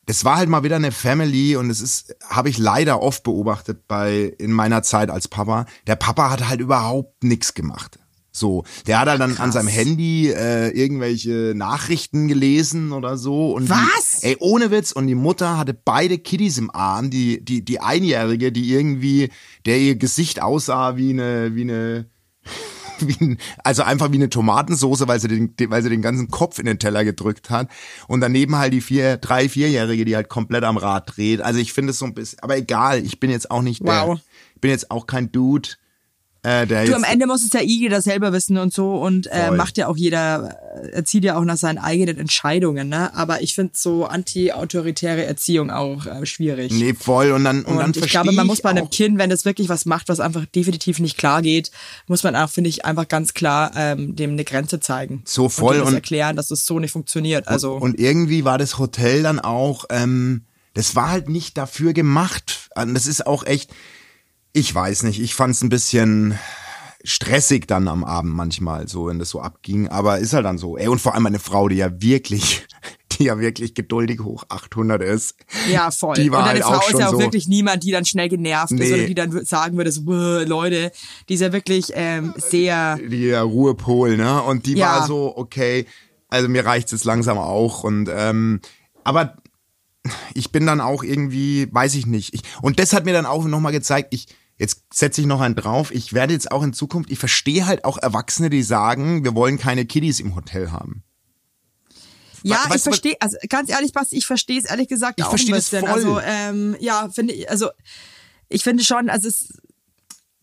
B: das war halt mal wieder eine Family und es ist, habe ich leider oft beobachtet bei in meiner Zeit als Papa. Der Papa hat halt überhaupt nichts gemacht. So, der hat halt dann an seinem Handy äh, irgendwelche Nachrichten gelesen oder so und
A: Was?
B: Die, ey, ohne Witz und die Mutter hatte beide Kiddies im Arm, die die die einjährige, die irgendwie der ihr Gesicht aussah wie eine wie eine wie ein, also einfach wie eine Tomatensoße, weil sie den, weil sie den ganzen Kopf in den Teller gedrückt hat. Und daneben halt die vier, drei, vierjährige, die halt komplett am Rad dreht. Also ich finde es so ein bisschen, aber egal, ich bin jetzt auch nicht der,
A: Wow.
B: ich bin jetzt auch kein Dude, äh,
A: Du, am Ende muss es ja jeder selber wissen und so und äh, macht ja auch jeder, äh, erzieht ja auch nach seinen eigenen Entscheidungen, ne? Aber ich finde so anti-autoritäre Erziehung auch äh, schwierig.
B: nee, voll und dann, und,
A: Und,
B: dann
A: ich glaube, man muss bei einem Kind, wenn das wirklich was macht, was einfach definitiv nicht klar geht, muss man auch, finde ich, einfach ganz klar ähm, dem eine Grenze zeigen.
B: So voll
A: und, das
B: und-
A: erklären, dass es so nicht funktioniert. Also
B: Und irgendwie war das Hotel dann auch, ähm, das war halt nicht dafür gemacht. Und Das ist auch echt, ich weiß nicht, ich fand es ein bisschen stressig dann am Abend manchmal, so wenn das so abging. Aber ist halt dann so. Ey, und vor allem meine Frau, die ja wirklich, die ja wirklich geduldig hoch 800 ist.
A: ja, voll.
B: Die war
A: und deine
B: halt auch
A: Frau ist
B: schon
A: ja auch
B: so,
A: wirklich niemand, die dann schnell genervt ist
B: Nee.
A: oder die dann sagen würde, so, "Bäh, Leute, die ist ja wirklich ähm, sehr
B: die ja, Ruhepol, ne? Und die
A: Ja.
B: war so, okay, also mir reicht's jetzt langsam auch. Und ähm, aber ich bin dann auch irgendwie, weiß ich nicht. Ich, und das hat mir dann auch nochmal gezeigt, ich, jetzt setze ich noch einen drauf, ich werde jetzt auch in Zukunft, ich verstehe halt auch Erwachsene, die sagen, wir wollen keine Kiddies im Hotel haben.
A: Ja,
B: weißt
A: ich verstehe, also ganz ehrlich, Basti, ich verstehe es ehrlich gesagt
B: Ich
A: auch
B: verstehe
A: ein
B: das
A: bisschen.
B: voll.
A: Also, ähm, ja, finde ich, also ich finde schon, also es,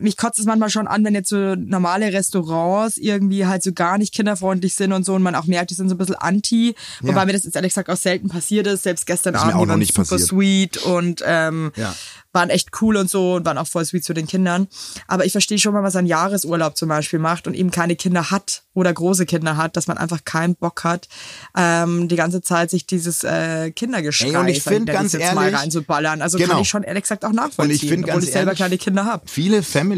A: mich kotzt es manchmal schon an, wenn jetzt so normale Restaurants irgendwie halt so gar nicht kinderfreundlich sind und so und man auch merkt, die sind so ein bisschen anti, wobei mir das jetzt ehrlich gesagt auch selten passiert ist. Selbst gestern
B: Ist
A: Abend,
B: auch
A: die waren
B: nicht
A: super
B: passiert.
A: sweet und ähm,
B: Ja.
A: waren echt cool und so und waren auch voll sweet zu den Kindern. Aber ich verstehe schon mal, was ein Jahresurlaub zum Beispiel macht und eben keine Kinder hat oder große Kinder hat, dass man einfach keinen Bock hat, ähm, die ganze Zeit sich dieses äh, Kindergeschrei
B: Ey, und ich find ganz
A: jetzt mal
B: ehrlich-
A: reinzuballern. Also
B: Genau.
A: kann ich schon ehrlich gesagt auch nachvollziehen,
B: Und ich find
A: obwohl
B: ganz
A: ich selber
B: ehrlich,
A: kleine Kinder habe.
B: Viele Families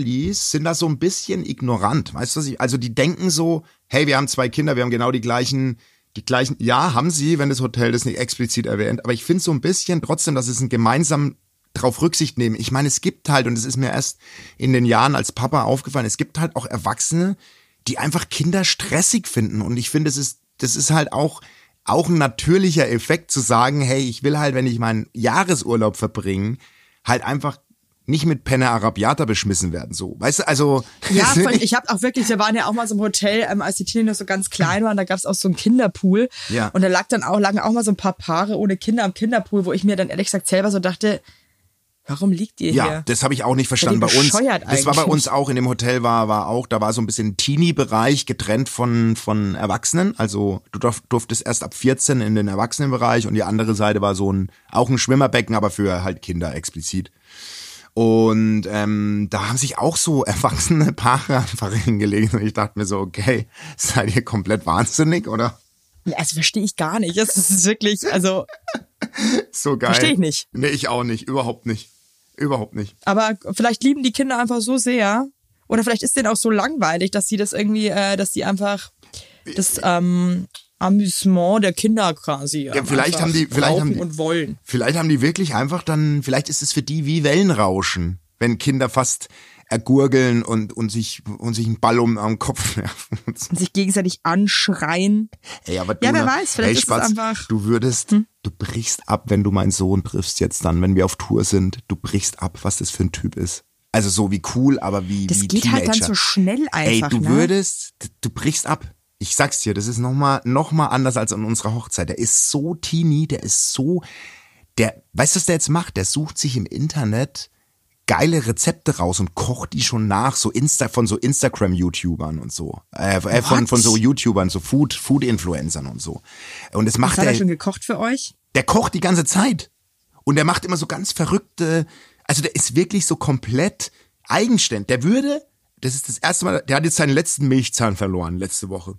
B: sind da so ein bisschen ignorant. Weißt du, was ich, also die denken so, hey, wir haben zwei Kinder, wir haben genau die gleichen, die gleichen, ja, haben sie, wenn das Hotel das nicht explizit erwähnt, aber ich finde so ein bisschen trotzdem, dass es ein gemeinsam drauf Rücksicht nehmen. Ich meine, es gibt halt, und es ist mir erst in den Jahren als Papa aufgefallen, es gibt halt auch Erwachsene, die einfach Kinder stressig finden. Und ich finde, das ist, das ist halt auch, auch ein natürlicher Effekt zu sagen, hey, ich will halt, wenn ich meinen Jahresurlaub verbringe, halt einfach nicht mit Penne Arabiata beschmissen werden, so. Weißt du, also.
A: Ja, voll, ich habe auch wirklich, wir waren ja auch mal so im Hotel, ähm, als die Teenie noch so ganz klein waren, da gab's auch so einen Kinderpool.
B: Ja.
A: Und da lag dann auch, lagen auch mal so ein paar Paare ohne Kinder am Kinderpool, wo ich mir dann ehrlich gesagt selber so dachte, warum liegt ihr
B: Ja,
A: hier?
B: das habe ich auch nicht verstanden bei uns.
A: bescheuert
B: Das war bei
A: eigentlich?
B: uns auch in dem Hotel war war auch, da war so ein bisschen Teenie-Bereich getrennt von von Erwachsenen. Also du durf, durftest erst ab 14 in den Erwachsenenbereich und die andere Seite war so ein auch ein Schwimmerbecken, aber für halt Kinder explizit. Und ähm, da haben sich auch so erwachsene Paare einfach hingelegt und ich dachte mir so, okay, seid ihr komplett wahnsinnig oder?
A: Also verstehe ich gar nicht. Das ist wirklich, also,
B: So geil.
A: Versteh ich nicht.
B: Nee, ich auch nicht, überhaupt nicht. Überhaupt nicht.
A: aber vielleicht lieben die Kinder einfach so sehr. Oder vielleicht ist denen auch so langweilig, dass sie das irgendwie, äh, dass sie einfach das ähm, Amüsement der Kinder quasi. ähm,
B: vielleicht haben die- vielleicht haben die-
A: und wollen.
B: Vielleicht haben die wirklich einfach dann, vielleicht ist es für die wie Wellenrauschen, wenn Kinder fast ergurgeln und, und sich, und sich einen Ball um am Kopf werfen. und so.
A: Und sich gegenseitig anschreien.
B: Ey, aber du,
A: Ja, wer weiß, vielleicht
B: hey,
A: ist es
B: Spatz,
A: einfach- Hm?
B: Du würdest, du brichst ab, wenn du meinen Sohn triffst jetzt dann, wenn wir auf Tour sind. Du brichst ab, was das für ein Typ ist. Also so wie cool, aber wie,
A: Das
B: wie
A: geht
B: Teenager.
A: halt dann so schnell einfach.
B: Ey, du
A: ne?
B: würdest, du brichst ab. Ich sag's dir, das ist nochmal noch mal anders als an unserer Hochzeit. Der ist so teeny, der ist so, der, weißt du, was der jetzt macht? Der sucht sich im Internet geile Rezepte raus und kocht die schon nach, so Insta, von so Instagram-YouTubern und so. Äh, äh, von, von so YouTubern, so Food, Food-Influencern und so. Und das
A: Was
B: macht
A: hat er
B: er,
A: schon gekocht für euch?
B: der kocht die ganze Zeit. Und der macht immer so ganz verrückte, also der ist wirklich so komplett eigenständig. Der würde, das ist das erste Mal, der hat jetzt seinen letzten Milchzahn verloren, letzte Woche.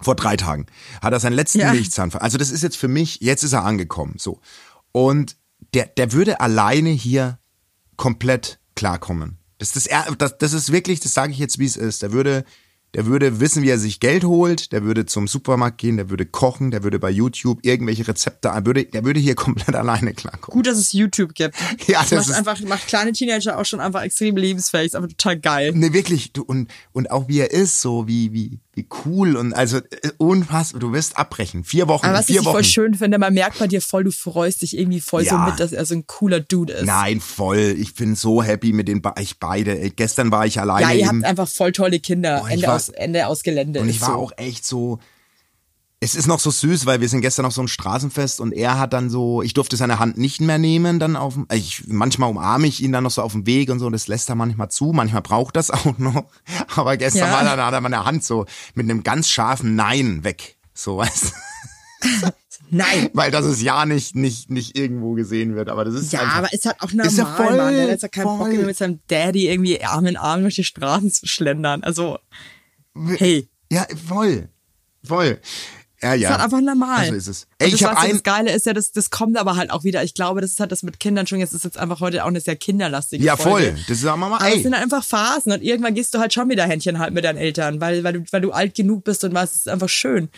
B: Vor drei Tagen hat er seinen letzten
A: Ja.
B: Milchzahn verloren. Also das ist jetzt für mich, jetzt ist er angekommen, so. Und der, der würde alleine hier komplett klarkommen. Das ist, das, das, das ist wirklich, das sage ich jetzt, wie es ist. Der würde, der würde wissen, wie er sich Geld holt, der würde zum Supermarkt gehen, der würde kochen, der würde bei YouTube irgendwelche Rezepte, er würde, der würde hier komplett alleine klarkommen.
A: Gut, dass es YouTube gibt.
B: Ja,
A: das
B: das
A: macht
B: ist-
A: einfach, macht kleine Teenager auch schon einfach extrem lebensfähig. Ist einfach total geil.
B: Nee, wirklich, du, und, und auch wie er ist, so wie, wie, wie cool und also äh, unfassbar, du wirst abbrechen. Vier Wochen,
A: Aber was
B: vier
A: ich
B: Wochen.
A: voll schön finde, man merkt bei dir voll, du freust dich irgendwie voll so
B: Ja.
A: mit, dass er so ein cooler Dude ist.
B: Nein, voll. Ich bin so happy mit den be ich beide. Gestern war ich alleine
A: ja, ihr
B: eben.
A: habt einfach voll tolle Kinder.
B: Boah,
A: Ende,
B: war-
A: aus, Ende aus Gelände.
B: Und ich war
A: so.
B: auch echt so. Es ist noch so süß, weil wir sind gestern auf so einem Straßenfest und er hat dann so, ich durfte seine Hand nicht mehr nehmen, dann auf, dem- ich, manchmal umarme ich ihn dann noch so auf dem Weg und so, das lässt er manchmal zu, manchmal braucht das auch noch. Aber gestern
A: Ja.
B: war dann, hat er meine Hand so mit einem ganz scharfen Nein weg. So, weißt du?
A: Nein.
B: Weil das es ja nicht, nicht, nicht irgendwo gesehen wird, aber das ist
A: Ja,
B: einfach,
A: aber ist halt auch normal,
B: Ist ja voll,
A: Mann. Der hat ja keinen Bock
B: voll.
A: mehr mit seinem Daddy irgendwie Arm in Arm durch die Straßen zu schlendern. Also, hey,
B: ja, voll, voll. Ja, ja.
A: ist halt einfach normal.
B: Also ist es.
A: Ey,
B: Ey,
A: das,
B: ich
A: ja
B: ein,
A: das Geile ist ja, das, das kommt aber halt auch wieder. Ich glaube, das ist halt das mit Kindern schon. Jetzt ist jetzt einfach heute auch eine sehr kinderlastige
B: ja,
A: Folge.
B: voll. Das ist aber mal,
A: Aber
B: ey.
A: sind halt einfach Phasen und irgendwann gehst du halt schon wieder Händchen halt mit deinen Eltern, weil, weil, du, weil du alt genug bist und weißt, es ist einfach schön.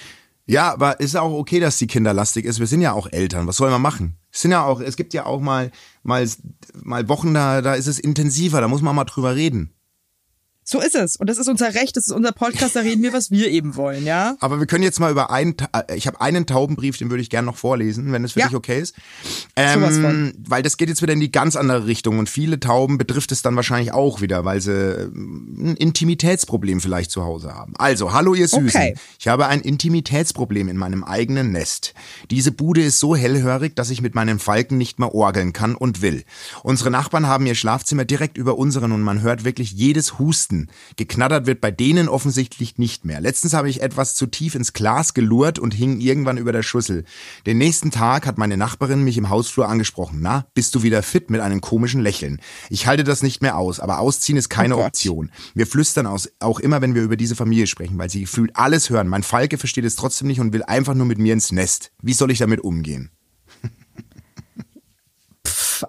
B: Ja, aber ist auch okay, dass die kinderlastig ist. Wir sind ja auch Eltern. Was soll man machen? Es sind ja auch, es gibt ja auch mal, mal, mal Wochen, da, da ist es intensiver. Da muss man mal drüber reden.
A: So ist es. Und das ist unser Recht, das ist unser Podcast, da reden wir, was wir eben wollen, ja?
B: Aber wir können jetzt mal über einen, äh, ich habe einen Taubenbrief, den würde ich gerne noch vorlesen, wenn es für
A: Ja.
B: dich okay ist. Ähm,
A: von.
B: weil das geht jetzt wieder in die ganz andere Richtung und viele Tauben betrifft es dann wahrscheinlich auch wieder, weil sie ähm, ein Intimitätsproblem vielleicht zu Hause haben. Also, hallo ihr Süßen.
A: Okay.
B: Ich habe ein Intimitätsproblem in meinem eigenen Nest. Diese Bude ist so hellhörig, dass ich mit meinen Falken nicht mehr orgeln kann und will. Unsere Nachbarn haben ihr Schlafzimmer direkt über unseren und man hört wirklich jedes Husten. Wissen. Geknattert wird bei denen offensichtlich nicht mehr. Letztens habe ich etwas zu tief ins Glas gelurrt und hing irgendwann über der Schüssel. Den nächsten Tag hat meine Nachbarin mich im Hausflur angesprochen. Na, bist du wieder fit mit einem komischen Lächeln? Ich halte das nicht mehr aus, aber ausziehen ist keine
A: Oh.
B: Option. Wir flüstern aus, auch immer, wenn wir über diese Familie sprechen, weil sie gefühlt alles hören. Mein Falke versteht es trotzdem nicht und will einfach nur mit mir ins Nest. Wie soll ich damit umgehen?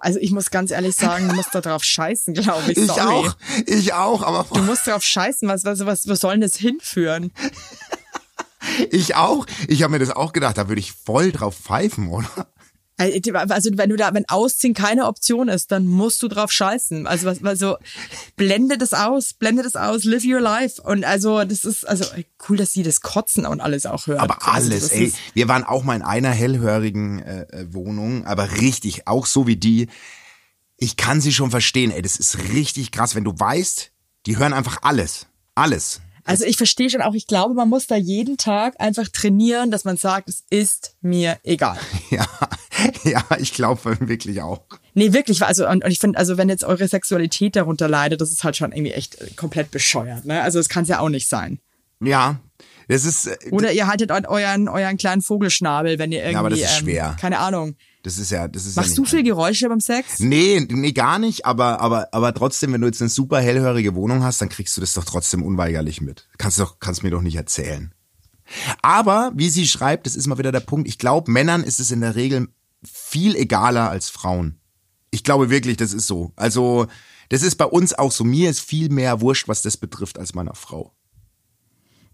A: Also ich muss ganz ehrlich sagen, du musst da drauf scheißen, glaube ich.
B: Ich
A: Sorry.
B: auch, ich auch, aber
A: Du musst drauf scheißen, was, was, was, was soll denn das hinführen?
B: ich auch. Ich habe mir das auch gedacht, da würde ich voll drauf pfeifen, oder?
A: Also wenn du da, wenn Ausziehen keine Option ist, dann musst du drauf scheißen. Also was, also blende das aus, blende das aus, live your life. Und also das ist also cool, dass sie das Kotzen und alles auch hört.
B: Aber
A: Also,
B: alles,
A: das
B: ey. Wir waren auch mal in einer hellhörigen äh, äh, Wohnung, aber richtig, auch so wie die. Ich kann sie schon verstehen, ey. Das ist richtig krass, wenn du weißt, die hören einfach alles. Alles.
A: Also ich verstehe schon auch, ich glaube, man muss da jeden Tag einfach trainieren, dass man sagt, es ist mir egal.
B: Ja, ja, ich glaube wirklich auch.
A: Nee, wirklich, also und, und ich finde, also wenn jetzt eure Sexualität darunter leidet, das ist halt schon irgendwie echt äh, komplett bescheuert, ne? Also das kann es ja auch nicht sein.
B: Ja, das ist, äh,
A: Oder ihr haltet eu- euren, euren kleinen Vogelschnabel, wenn ihr irgendwie,
B: aber das ist
A: ähm,
B: schwer.
A: keine Ahnung.
B: das ist ja, das ist
A: Machst
B: ja
A: du viel Geräusche beim Sex?
B: Nee, nee, gar nicht, aber, aber, aber trotzdem, wenn du jetzt eine super hellhörige Wohnung hast, dann kriegst du das doch trotzdem unweigerlich mit. Kannst doch, kannst mir doch nicht erzählen. Aber, wie sie schreibt, das ist mal wieder der Punkt, ich glaube, Männern ist es in der Regel viel egaler als Frauen. Ich glaube wirklich, das ist so. Also, das ist bei uns auch so. Mir ist viel mehr wurscht, was das betrifft, als meiner Frau.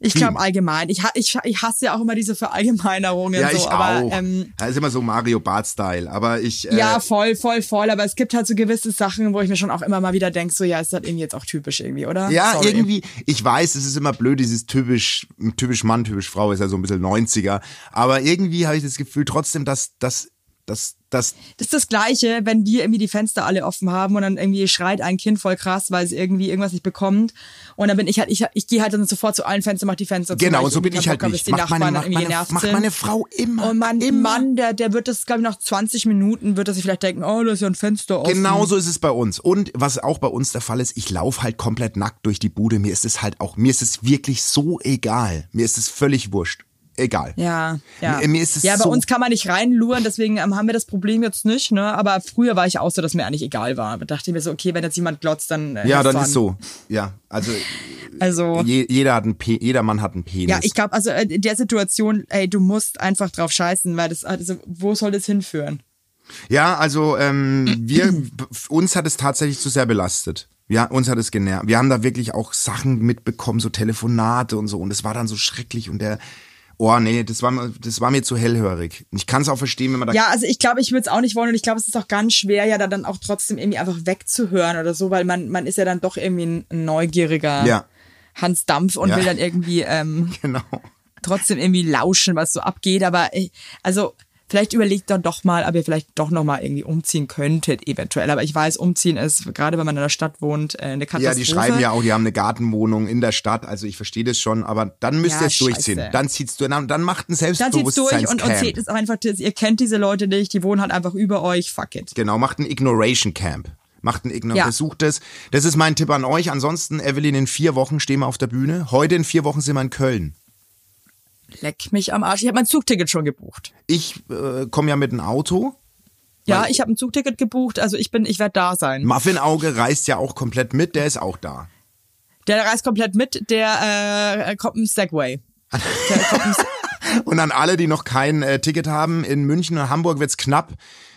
A: Ich glaube allgemein. Ich, ich, ich hasse ja auch immer diese Verallgemeinerungen.
B: Ja,
A: so,
B: ich
A: aber,
B: auch.
A: Ähm,
B: das ist immer so Mario Bart-Style. Aber ich, äh,
A: ja, voll, voll, voll. Aber es gibt halt so gewisse Sachen, wo ich mir schon auch immer mal wieder denke, so ja, ist das irgendwie jetzt auch typisch irgendwie, oder?
B: Ja,
A: Sorry.
B: irgendwie, ich weiß, es ist immer blöd, dieses typisch, typisch Mann, typisch Frau ist ja so ein bisschen 90er. Aber irgendwie habe ich das Gefühl trotzdem, dass, dass, dass, dass,
A: Das ist das Gleiche, wenn wir irgendwie die Fenster alle offen haben und dann irgendwie schreit ein Kind voll krass, weil es irgendwie irgendwas nicht bekommt. Und dann bin ich halt, ich, ich gehe halt dann sofort zu allen Fenstern, mach die Fenster zu.
B: genau, so bin ich halt
A: Bock
B: nicht. Macht meine,
A: Nachbarn
B: macht meine, macht meine Frau immer.
A: Und mein
B: immer.
A: Mann, der, der wird das, glaube ich, nach 20 Minuten, wird er sich vielleicht denken, oh, da ist ja ein Fenster offen.
B: Genau so ist es bei uns. Und was auch bei uns der Fall ist, ich laufe halt komplett nackt durch die Bude. Mir ist es halt auch, mir ist es wirklich so egal. Mir ist es völlig wurscht. Egal.
A: Ja, ja.
B: Mir, mir ist es
A: ja, bei
B: so,
A: uns kann man nicht reinluren, deswegen ähm, haben wir das Problem jetzt nicht, ne? Aber früher war ich auch so, dass mir eigentlich egal war. Da dachte ich mir so, okay, wenn jetzt jemand glotzt, dann. Äh,
B: ja, dann
A: fun.
B: ist so. Ja, also
A: Also.
B: je, jeder hat einen Pe jeder Mann hat einen Penis.
A: Ja, ich glaube, also äh, in der Situation, ey, du musst einfach drauf scheißen, weil das, also, wo soll das hinführen?
B: Ja, also ähm, wir uns hat es tatsächlich zu sehr belastet. Ja, uns hat es genervt. Wir haben da wirklich auch Sachen mitbekommen, so Telefonate und so. Und es war dann so schrecklich und der, oh nee, das war mir, das war mir zu hellhörig. Ich kann es auch verstehen, wenn man da.
A: Ja, also ich glaube, ich würde es auch nicht wollen und ich glaube, es ist auch ganz schwer, ja, da dann auch trotzdem irgendwie einfach wegzuhören oder so, weil man, man ist ja dann doch irgendwie ein neugieriger
B: Ja.
A: Hans Dampf und
B: Ja.
A: will dann irgendwie ähm,
B: Genau.
A: trotzdem irgendwie lauschen, was so abgeht. Aber äh, also vielleicht überlegt dann doch mal, ob ihr vielleicht doch noch mal irgendwie umziehen könntet, eventuell. Aber ich weiß, umziehen ist, gerade wenn man in der Stadt wohnt, äh, eine
B: Ja,
A: Katastrophe.
B: die schreiben ja auch, die haben eine Gartenwohnung in der Stadt. Also ich verstehe das schon, aber dann müsst
A: Ja,
B: ihr es durchziehen. Dann zieht's durch, dann, macht ein
A: Dann zieht's durch und, und seht es einfach, ihr kennt diese Leute nicht, die wohnen halt einfach über euch, fuck it.
B: Genau, macht ein Ignoration Camp. Macht ein Ignoration,
A: Ja.
B: versucht es. Das ist mein Tipp an euch. Ansonsten, Evelyn, in vier Wochen stehen wir auf der Bühne. Heute in vier Wochen sind wir in Köln.
A: Leck mich am Arsch. Ich habe mein Zugticket schon gebucht.
B: Ich äh, komme ja mit dem Auto.
A: Ja, ich habe ein Zugticket gebucht, also ich bin, ich werde da sein.
B: Muffinauge reist ja auch komplett mit, der ist auch da.
A: Der reist komplett mit, der äh, kommt im Segway. Der kommt im
B: Und an alle, die noch kein äh, Ticket haben, in München und Hamburg wird's knapp.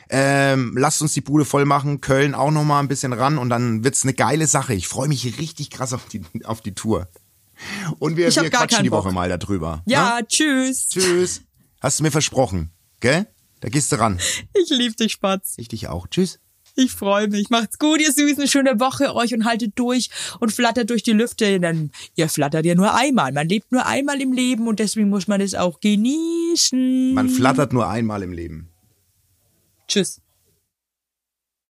B: Ähm, lasst uns die Bude voll machen, Köln auch noch mal ein bisschen ran und dann wird's eine geile Sache. Ich freue mich richtig krass auf die, auf die Tour. Und wir, wir quatschen die Woche mal darüber.
A: ja,
B: Ne?
A: tschüss.
B: Tschüss. Hast du mir versprochen, gell? Da gehst du ran.
A: Ich lieb dich, Spatz.
B: Ich dich auch. Tschüss.
A: Ich freue mich. Macht's gut, ihr Süßen. Schöne Woche euch und haltet durch und flattert durch die Lüfte. Denn ihr flattert ja nur einmal. Man lebt nur einmal im Leben und deswegen muss man es auch genießen.
B: Man flattert nur einmal im Leben.
A: Tschüss.